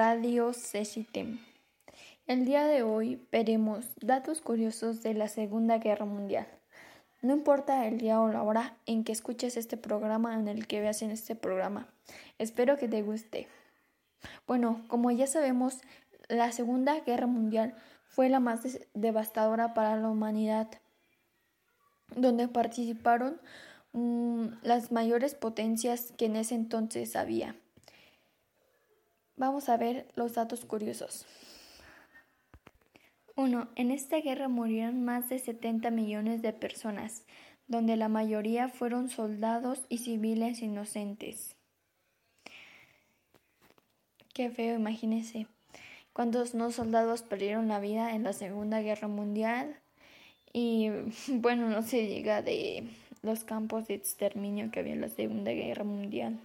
Radio Cecitem. El día de hoy veremos datos curiosos de la Segunda Guerra Mundial. No importa el día o la hora en que escuches este programa, en el que veas en este programa. Espero que te guste. Bueno, como ya sabemos, la Segunda Guerra Mundial fue la más devastadora para la humanidad, donde participaron mm, las mayores potencias que en ese entonces había. Vamos a ver los datos curiosos. 1. En esta guerra murieron más de 70 millones de personas, donde la mayoría fueron soldados y civiles inocentes. Qué feo, imagínense. ¿Cuántos no soldados perdieron la vida en la Segunda Guerra Mundial? Y bueno, no se llega de los campos de exterminio que había en la Segunda Guerra Mundial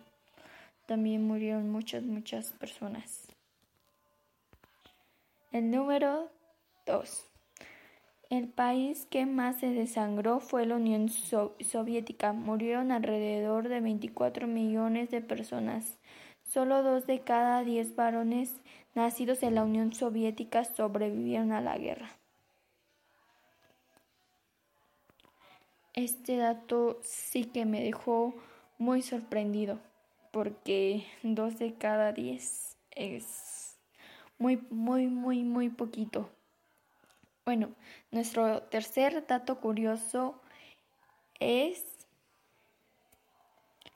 también murieron muchas, muchas personas. El número 2. El país que más se desangró fue la Unión Soviética. Murieron alrededor de 24 millones de personas. Solo dos de cada diez varones nacidos en la Unión Soviética sobrevivieron a la guerra. Este dato sí que me dejó muy sorprendido porque dos de cada diez es muy, muy, muy, muy poquito. Bueno, nuestro tercer dato curioso es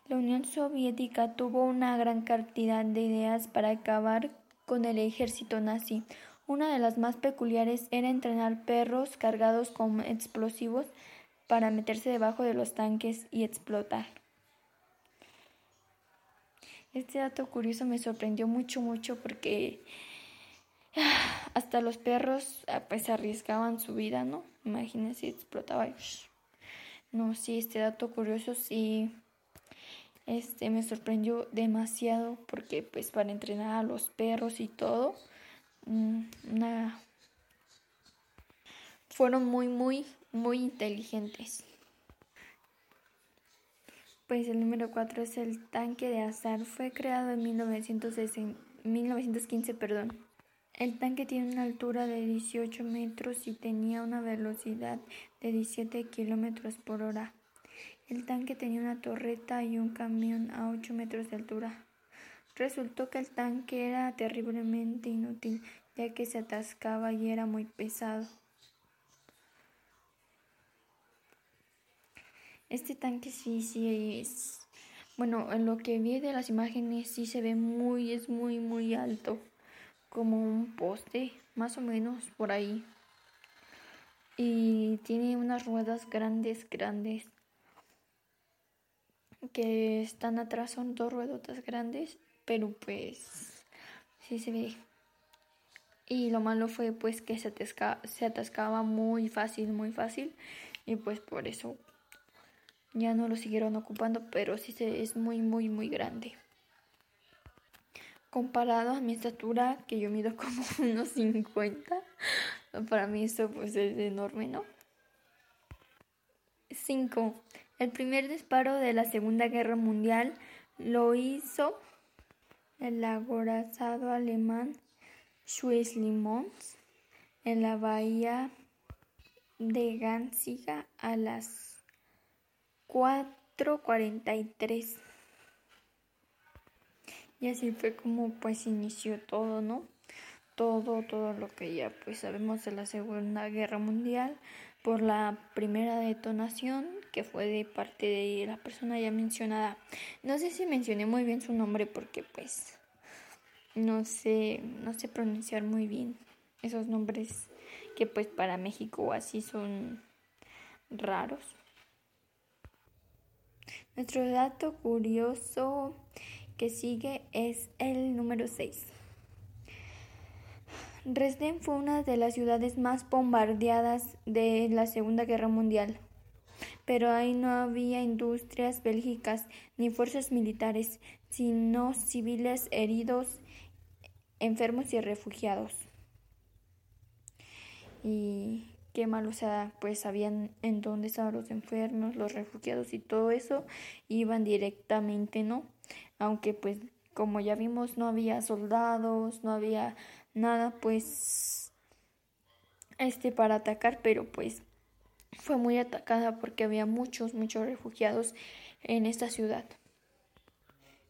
la Unión Soviética tuvo una gran cantidad de ideas para acabar con el ejército nazi. Una de las más peculiares era entrenar perros cargados con explosivos para meterse debajo de los tanques y explotar. Este dato curioso me sorprendió mucho, mucho porque hasta los perros ah, pues arriesgaban su vida, ¿no? Imagínense, explotaba. No, sí, este dato curioso sí este me sorprendió demasiado porque pues para entrenar a los perros y todo mm, fueron muy muy muy inteligentes pues el número 4 es el tanque de azar. Fue creado en 1915. Perdón. El tanque tiene una altura de 18 metros y tenía una velocidad de 17 kilómetros por hora. El tanque tenía una torreta y un camión a 8 metros de altura. Resultó que el tanque era terriblemente inútil, ya que se atascaba y era muy pesado. Este tanque sí, sí es... Bueno, en lo que vi de las imágenes sí se ve muy, es muy, muy alto. Como un poste, más o menos por ahí. Y tiene unas ruedas grandes, grandes. Que están atrás, son dos ruedotas grandes. Pero pues sí se ve. Y lo malo fue pues que se, se atascaba muy fácil, muy fácil. Y pues por eso ya no lo siguieron ocupando, pero sí se, es muy, muy, muy grande. Comparado a mi estatura, que yo mido como unos 50, para mí esto pues es enorme, ¿no? 5. El primer disparo de la Segunda Guerra Mundial lo hizo el acorazado alemán Schleswig en la bahía de Gansiga a las 4.43. Y así fue como pues inició todo, ¿no? Todo, todo lo que ya pues sabemos de la Segunda Guerra Mundial por la primera detonación que fue de parte de la persona ya mencionada. No sé si mencioné muy bien su nombre porque pues no sé, no sé pronunciar muy bien esos nombres que pues para México así son raros. Nuestro dato curioso que sigue es el número 6. Dresden fue una de las ciudades más bombardeadas de la Segunda Guerra Mundial, pero ahí no había industrias bélgicas ni fuerzas militares, sino civiles heridos, enfermos y refugiados. Y qué mal, o sea, pues sabían en dónde estaban los enfermos, los refugiados y todo eso, iban directamente, ¿no? Aunque pues como ya vimos no había soldados, no había nada pues este para atacar, pero pues fue muy atacada porque había muchos, muchos refugiados en esta ciudad.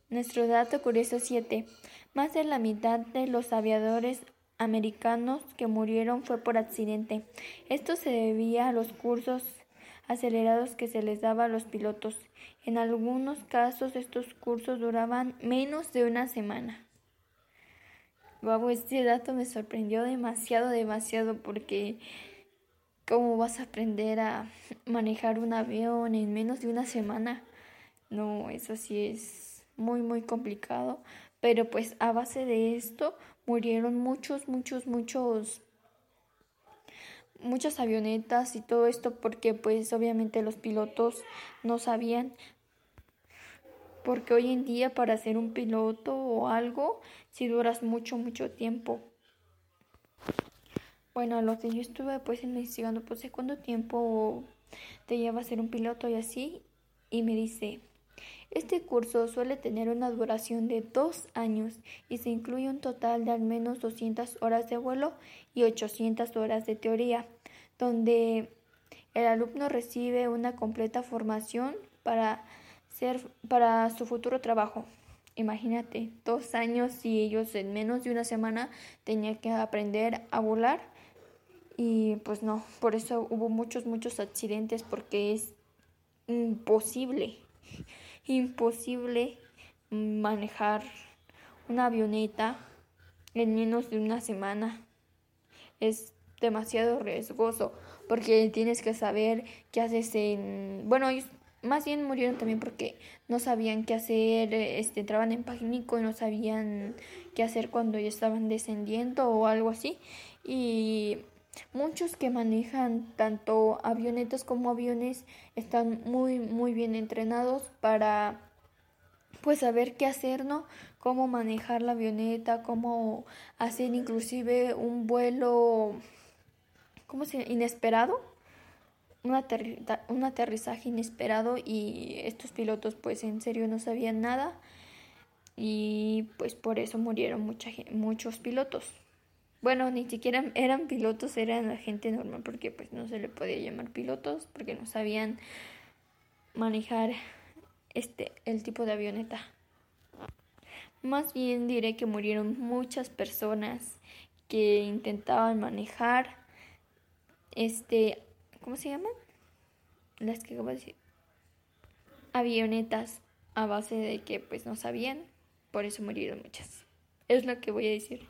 Nuestro dato curioso 7. Más de la mitad de los aviadores americanos que murieron fue por accidente. Esto se debía a los cursos acelerados que se les daba a los pilotos. En algunos casos estos cursos duraban menos de una semana. Wow, este dato me sorprendió demasiado, demasiado porque ¿cómo vas a aprender a manejar un avión en menos de una semana? No, eso sí es muy, muy complicado. Pero pues a base de esto murieron muchos, muchos, muchos muchas avionetas y todo esto porque pues obviamente los pilotos no sabían. Porque hoy en día para ser un piloto o algo si duras mucho mucho tiempo. Bueno lo que yo estuve pues investigando pues cuánto tiempo te lleva a ser un piloto y así y me dice este curso suele tener una duración de dos años y se incluye un total de al menos 200 horas de vuelo y 800 horas de teoría, donde el alumno recibe una completa formación para, ser, para su futuro trabajo. Imagínate, dos años y ellos en menos de una semana tenían que aprender a volar y pues no, por eso hubo muchos, muchos accidentes porque es imposible imposible manejar una avioneta en menos de una semana. Es demasiado riesgoso porque tienes que saber qué haces en... Bueno, ellos más bien murieron también porque no sabían qué hacer, este, entraban en pánico y no sabían qué hacer cuando ya estaban descendiendo o algo así. Y Muchos que manejan tanto avionetas como aviones están muy muy bien entrenados para pues saber qué hacer, ¿no? Cómo manejar la avioneta, cómo hacer inclusive un vuelo ¿cómo se inesperado? Un, un aterrizaje inesperado y estos pilotos pues en serio no sabían nada y pues por eso murieron mucha, muchos pilotos. Bueno, ni siquiera eran pilotos, eran la gente normal, porque pues no se le podía llamar pilotos, porque no sabían manejar este el tipo de avioneta. Más bien diré que murieron muchas personas que intentaban manejar este ¿cómo se llaman? Las que de decir. Avionetas a base de que pues no sabían, por eso murieron muchas. Es lo que voy a decir.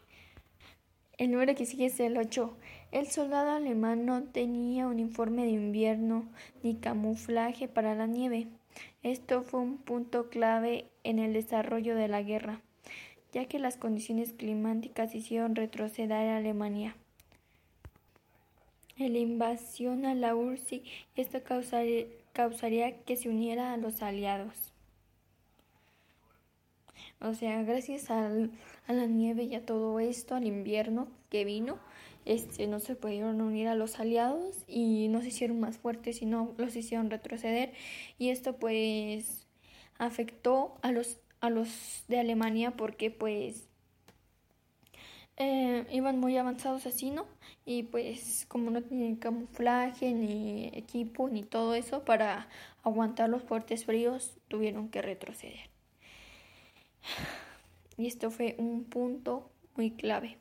El número que sigue es el 8. El soldado alemán no tenía uniforme de invierno ni camuflaje para la nieve. Esto fue un punto clave en el desarrollo de la guerra, ya que las condiciones climáticas hicieron retroceder a Alemania. La invasión a la URSS esto causaría, causaría que se uniera a los aliados. O sea, gracias al, a la nieve y a todo esto, al invierno que vino, este, no se pudieron unir a los aliados y no se hicieron más fuertes, sino los hicieron retroceder. Y esto pues afectó a los, a los de Alemania porque pues eh, iban muy avanzados así, ¿no? Y pues como no tenían camuflaje, ni equipo, ni todo eso para aguantar los fuertes fríos, tuvieron que retroceder. Y esto fue un punto muy clave.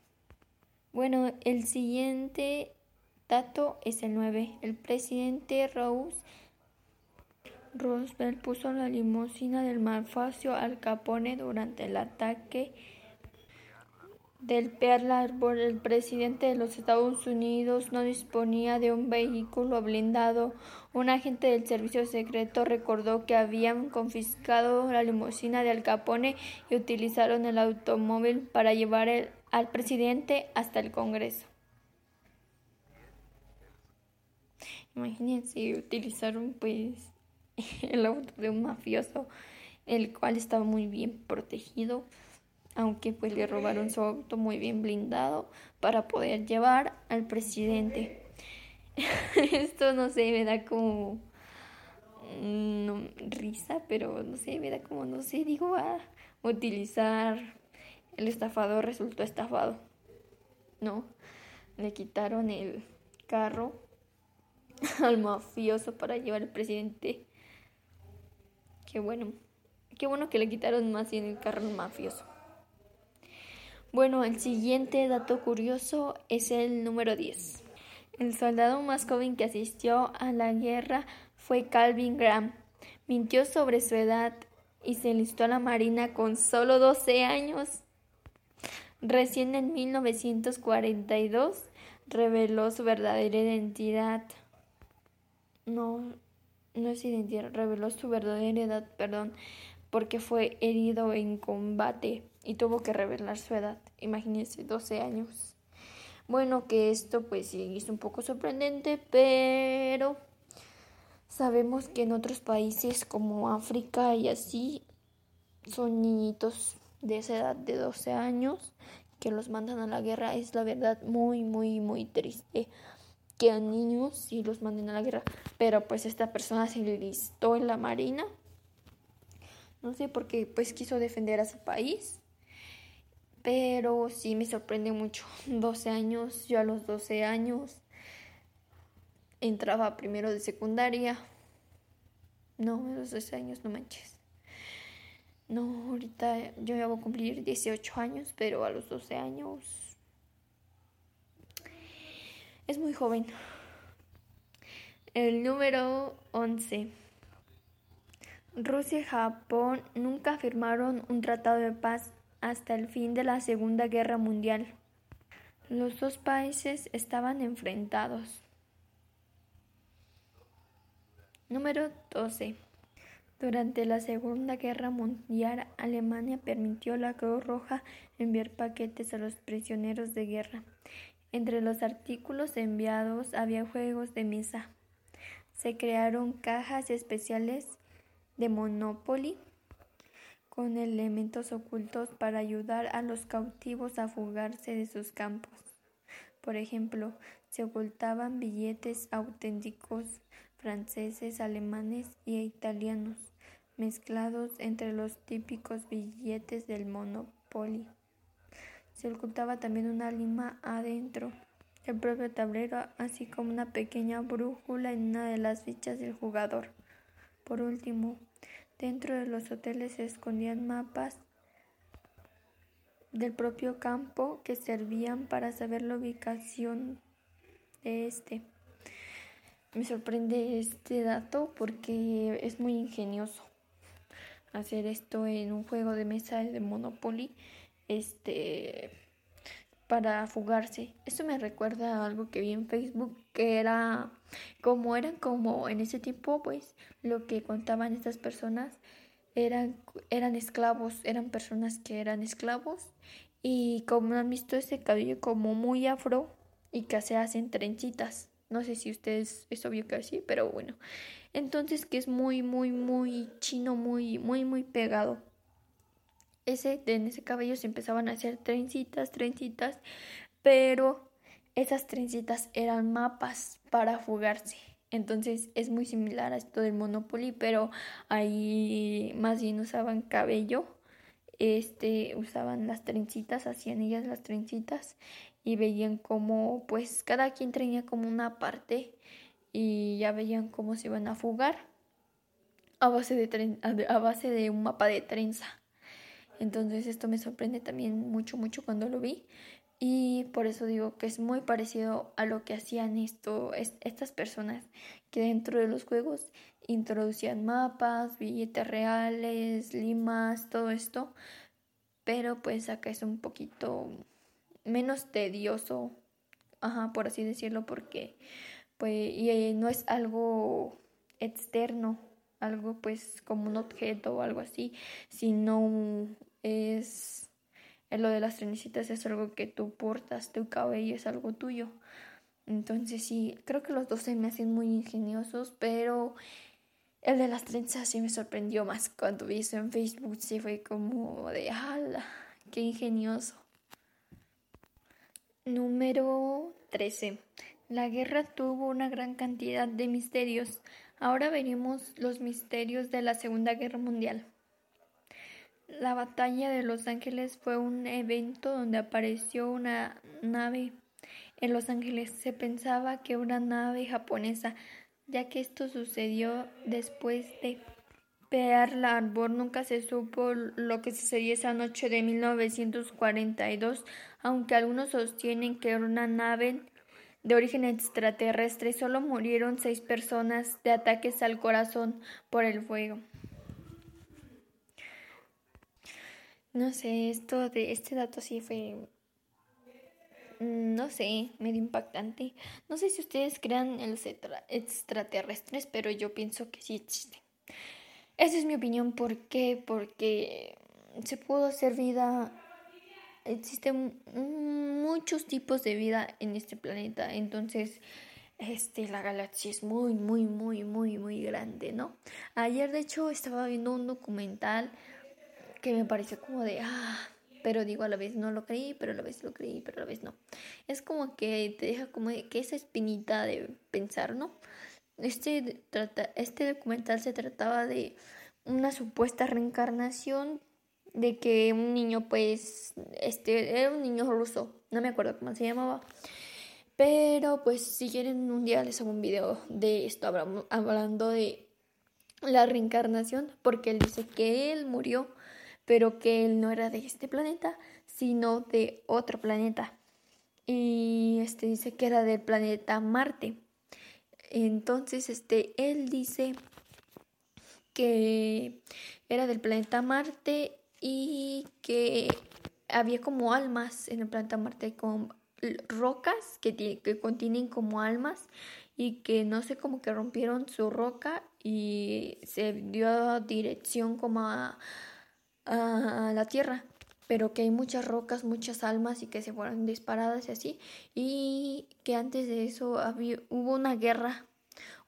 Bueno, el siguiente dato es el 9. El presidente Rose Roosevelt puso la limusina del malfacio Al Capone durante el ataque del Pearl Harbor, el presidente de los Estados Unidos no disponía de un vehículo blindado. Un agente del servicio secreto recordó que habían confiscado la limusina de Al Capone y utilizaron el automóvil para llevar al presidente hasta el Congreso. Imagínense, utilizaron pues el auto de un mafioso, el cual estaba muy bien protegido aunque pues le robaron su auto muy bien blindado para poder llevar al presidente. Esto no sé, me da como risa, pero no sé, me da como, no sé, digo, ah, utilizar el estafador resultó estafado. No, le quitaron el carro al mafioso para llevar al presidente. Qué bueno. Qué bueno que le quitaron más bien el carro al mafioso. Bueno, el siguiente dato curioso es el número 10. El soldado más joven que asistió a la guerra fue Calvin Graham. Mintió sobre su edad y se enlistó a la Marina con solo 12 años. Recién en 1942 reveló su verdadera identidad. No, no es identidad, reveló su verdadera edad, perdón, porque fue herido en combate y tuvo que revelar su edad. Imagínense, 12 años. Bueno, que esto pues sí es un poco sorprendente, pero sabemos que en otros países como África y así son niñitos de esa edad de 12 años que los mandan a la guerra. Es la verdad muy, muy, muy triste que a niños sí los manden a la guerra. Pero pues esta persona se listó en la marina. No sé por qué pues quiso defender a su país. Pero sí me sorprende mucho. 12 años, yo a los 12 años entraba primero de secundaria. No, a los 12 años, no manches. No, ahorita yo ya voy a cumplir 18 años, pero a los 12 años es muy joven. El número 11. Rusia y Japón nunca firmaron un tratado de paz hasta el fin de la Segunda Guerra Mundial. Los dos países estaban enfrentados. Número 12. Durante la Segunda Guerra Mundial, Alemania permitió a la Cruz Roja enviar paquetes a los prisioneros de guerra. Entre los artículos enviados había juegos de mesa. Se crearon cajas especiales de Monopoly con elementos ocultos para ayudar a los cautivos a fugarse de sus campos. Por ejemplo, se ocultaban billetes auténticos franceses, alemanes y italianos, mezclados entre los típicos billetes del Monopoly. Se ocultaba también una lima adentro del propio tablero, así como una pequeña brújula en una de las fichas del jugador. Por último, dentro de los hoteles se escondían mapas del propio campo que servían para saber la ubicación de este. Me sorprende este dato porque es muy ingenioso hacer esto en un juego de mesa de Monopoly este para fugarse. Esto me recuerda a algo que vi en Facebook que era como eran como en ese tiempo pues lo que contaban estas personas eran eran esclavos, eran personas que eran esclavos y como han visto ese cabello como muy afro y que se hacen trencitas. No sé si ustedes es obvio que así, pero bueno. Entonces que es muy, muy, muy chino, muy, muy, muy pegado. Ese, en ese cabello se empezaban a hacer trencitas, trencitas, pero esas trencitas eran mapas para fugarse. Entonces es muy similar a esto del Monopoly, pero ahí más bien usaban cabello, este, usaban las trencitas, hacían ellas las trencitas y veían cómo pues cada quien tenía como una parte y ya veían cómo se iban a fugar a base de, a base de un mapa de trenza. Entonces esto me sorprende también mucho, mucho cuando lo vi. Y por eso digo que es muy parecido a lo que hacían esto, estas personas que dentro de los juegos introducían mapas, billetes reales, limas, todo esto. Pero pues acá es un poquito menos tedioso, ajá, por así decirlo, porque pues y, eh, no es algo externo, algo pues como un objeto o algo así, sino es, lo de las trenecitas es algo que tú portas, tu cabello es algo tuyo. Entonces sí, creo que los dos se me hacen muy ingeniosos, pero el de las trenzas sí me sorprendió más cuando vi eso en Facebook, sí fue como de, ¡ala! ¡Qué ingenioso! Número 13. La guerra tuvo una gran cantidad de misterios. Ahora veremos los misterios de la Segunda Guerra Mundial. La batalla de Los Ángeles fue un evento donde apareció una nave en Los Ángeles. Se pensaba que una nave japonesa, ya que esto sucedió después de Pearl Harbor. Nunca se supo lo que sucedió esa noche de 1942, aunque algunos sostienen que era una nave de origen extraterrestre. Solo murieron seis personas de ataques al corazón por el fuego. No sé, esto de este dato sí fue, mm, no sé, medio impactante. No sé si ustedes crean en los extraterrestres, pero yo pienso que sí existen. Esa es mi opinión. ¿Por qué? Porque se pudo hacer vida. Existen muchos tipos de vida en este planeta. Entonces, este, la galaxia es muy, muy, muy, muy, muy grande, ¿no? Ayer, de hecho, estaba viendo un documental que me pareció como de, ah, pero digo a la vez no lo creí, pero a la vez lo creí, pero a la vez no. Es como que te deja como que esa espinita de pensar, ¿no? Este, trata, este documental se trataba de una supuesta reencarnación de que un niño, pues, este, era un niño ruso, no me acuerdo cómo se llamaba. Pero pues si quieren un día les hago un video de esto hablando de la reencarnación, porque él dice que él murió pero que él no era de este planeta, sino de otro planeta. Y este dice que era del planeta Marte. Entonces, este, él dice que era del planeta Marte y que había como almas en el planeta Marte con rocas que, que contienen como almas y que no sé cómo que rompieron su roca y se dio dirección como a, a la tierra, pero que hay muchas rocas, muchas almas y que se fueron disparadas y así, y que antes de eso había, hubo una guerra,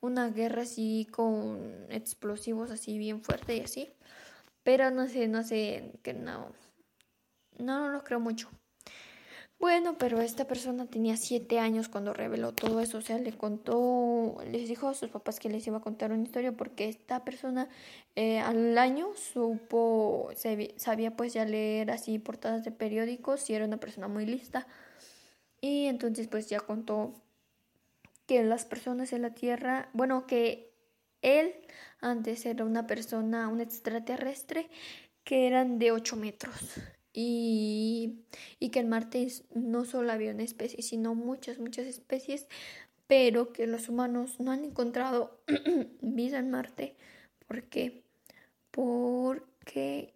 una guerra así con explosivos así bien fuerte y así, pero no sé, no sé, que no, no, no lo creo mucho. Bueno, pero esta persona tenía siete años cuando reveló todo eso, o sea, le contó, les dijo a sus papás que les iba a contar una historia porque esta persona eh, al año supo, sabía pues ya leer así portadas de periódicos y era una persona muy lista y entonces pues ya contó que las personas en la Tierra, bueno, que él antes era una persona, un extraterrestre que eran de 8 metros y, que en Marte no solo había una especie, sino muchas, muchas especies, pero que los humanos no han encontrado vida en Marte. ¿Por qué? Porque...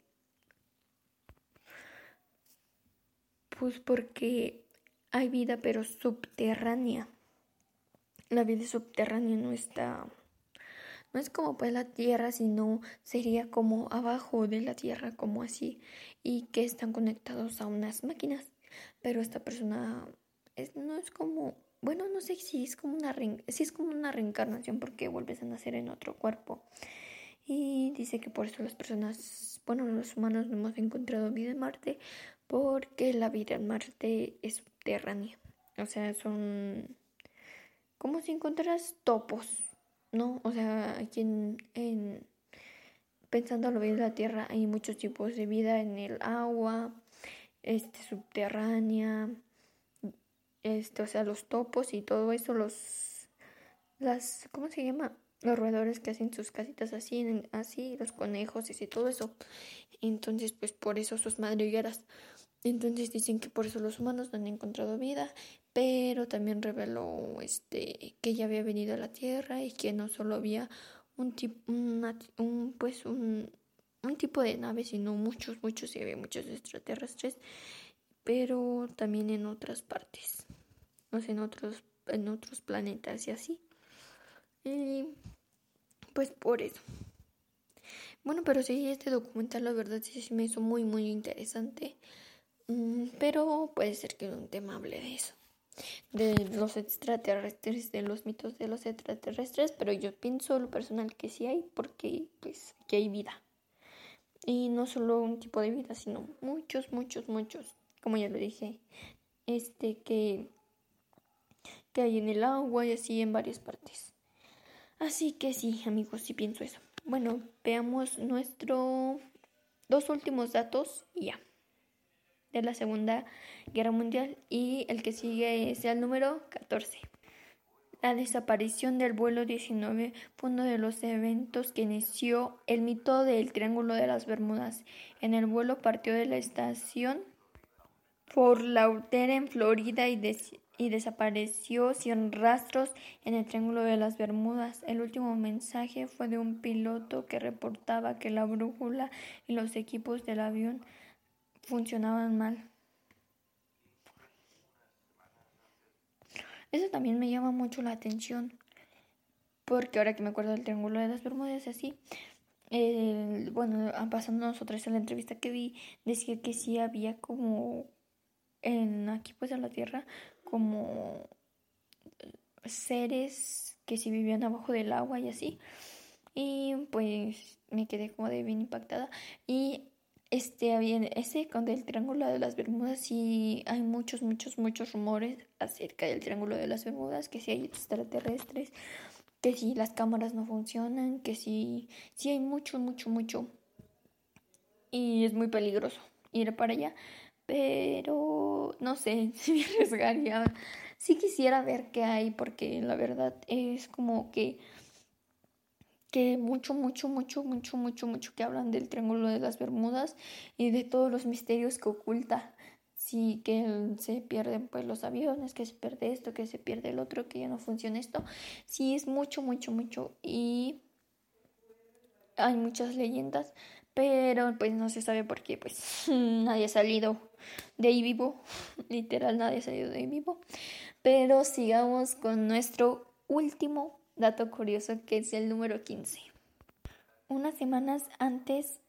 Pues porque hay vida, pero subterránea. La vida subterránea no está no es como pues la tierra, sino sería como abajo de la tierra, como así, y que están conectados a unas máquinas. Pero esta persona es, no es como, bueno, no sé si es como una si es como una reencarnación porque vuelves a nacer en otro cuerpo. Y dice que por eso las personas, bueno, los humanos no hemos encontrado vida en Marte porque la vida en Marte es subterránea. O sea, son como si encontraras topos ¿no? O sea, aquí en, en pensando lo bien de la Tierra hay muchos tipos de vida en el agua, este subterránea, este, o sea, los topos y todo eso, los las ¿cómo se llama? Los roedores que hacen sus casitas así, así, los conejos y todo eso. Entonces, pues por eso sus madrigueras. Entonces dicen que por eso los humanos no han encontrado vida pero también reveló este que ya había venido a la Tierra y que no solo había un tipo un, pues un, un, tipo de nave sino muchos muchos y había muchos extraterrestres pero también en otras partes o sea en otros en otros planetas y así. Y pues por eso. Bueno pero sí este documental la verdad sí, sí me hizo muy muy interesante. Mm, pero puede ser que un tema hable de eso de los extraterrestres, de los mitos de los extraterrestres, pero yo pienso lo personal que sí hay, porque pues que hay vida. Y no solo un tipo de vida, sino muchos, muchos, muchos, como ya lo dije, este que, que hay en el agua y así en varias partes. Así que sí, amigos, sí pienso eso. Bueno, veamos nuestro dos últimos datos y ya. De la Segunda Guerra Mundial y el que sigue es el número 14. La desaparición del vuelo 19 fue uno de los eventos que inició el mito del Triángulo de las Bermudas. En el vuelo partió de la estación Fort Lauderdale en Florida y, y desapareció sin rastros en el Triángulo de las Bermudas. El último mensaje fue de un piloto que reportaba que la brújula y los equipos del avión funcionaban mal. Eso también me llama mucho la atención, porque ahora que me acuerdo del Triángulo de las Bermudas, así, bueno, pasándonos otra vez a la entrevista que vi, decía que sí había como, en aquí pues en la Tierra, como seres que sí vivían abajo del agua y así. Y pues me quedé como de bien impactada. Y este, bien, ese con el Triángulo de las Bermudas y hay muchos, muchos, muchos rumores acerca del Triángulo de las Bermudas, que si hay extraterrestres, que si las cámaras no funcionan, que si, si hay mucho, mucho, mucho. Y es muy peligroso ir para allá, pero no sé si me arriesgaría. Sí quisiera ver qué hay, porque la verdad es como que que mucho, mucho, mucho, mucho, mucho, mucho que hablan del Triángulo de las Bermudas y de todos los misterios que oculta. Sí, que se pierden pues los aviones, que se pierde esto, que se pierde el otro, que ya no funciona esto. Sí, es mucho, mucho, mucho. Y hay muchas leyendas, pero pues no se sabe por qué, pues nadie ha salido de ahí vivo, literal nadie ha salido de ahí vivo. Pero sigamos con nuestro último dato curioso que es el número 15. Unas semanas antes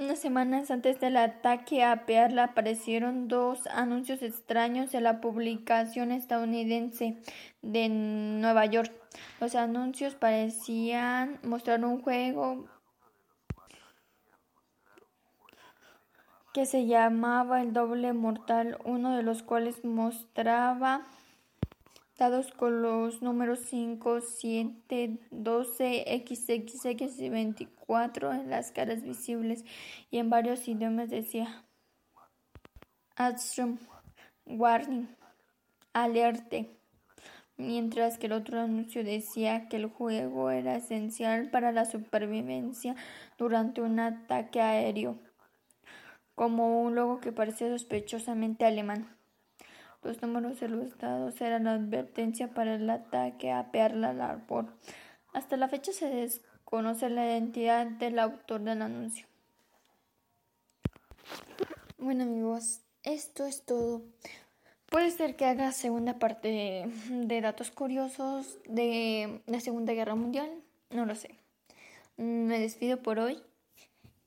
unas semanas antes del ataque a Pearl aparecieron dos anuncios extraños en la publicación estadounidense de Nueva York. Los anuncios parecían mostrar un juego que se llamaba el doble mortal, uno de los cuales mostraba dados con los números 5, 7, 12, XXX y 24 en las caras visibles y en varios idiomas decía Adstrom, Warning, Alerte, mientras que el otro anuncio decía que el juego era esencial para la supervivencia durante un ataque aéreo, como un logo que parecía sospechosamente alemán. Los números de los dados eran advertencia para el ataque a Pearl Harbor. Hasta la fecha se desconoce la identidad del autor del anuncio. Bueno amigos, esto es todo. Puede ser que haga segunda parte de datos curiosos de la Segunda Guerra Mundial, no lo sé. Me despido por hoy.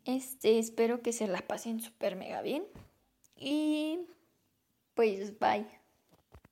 Este, espero que se la pasen súper mega bien. Y pues bye.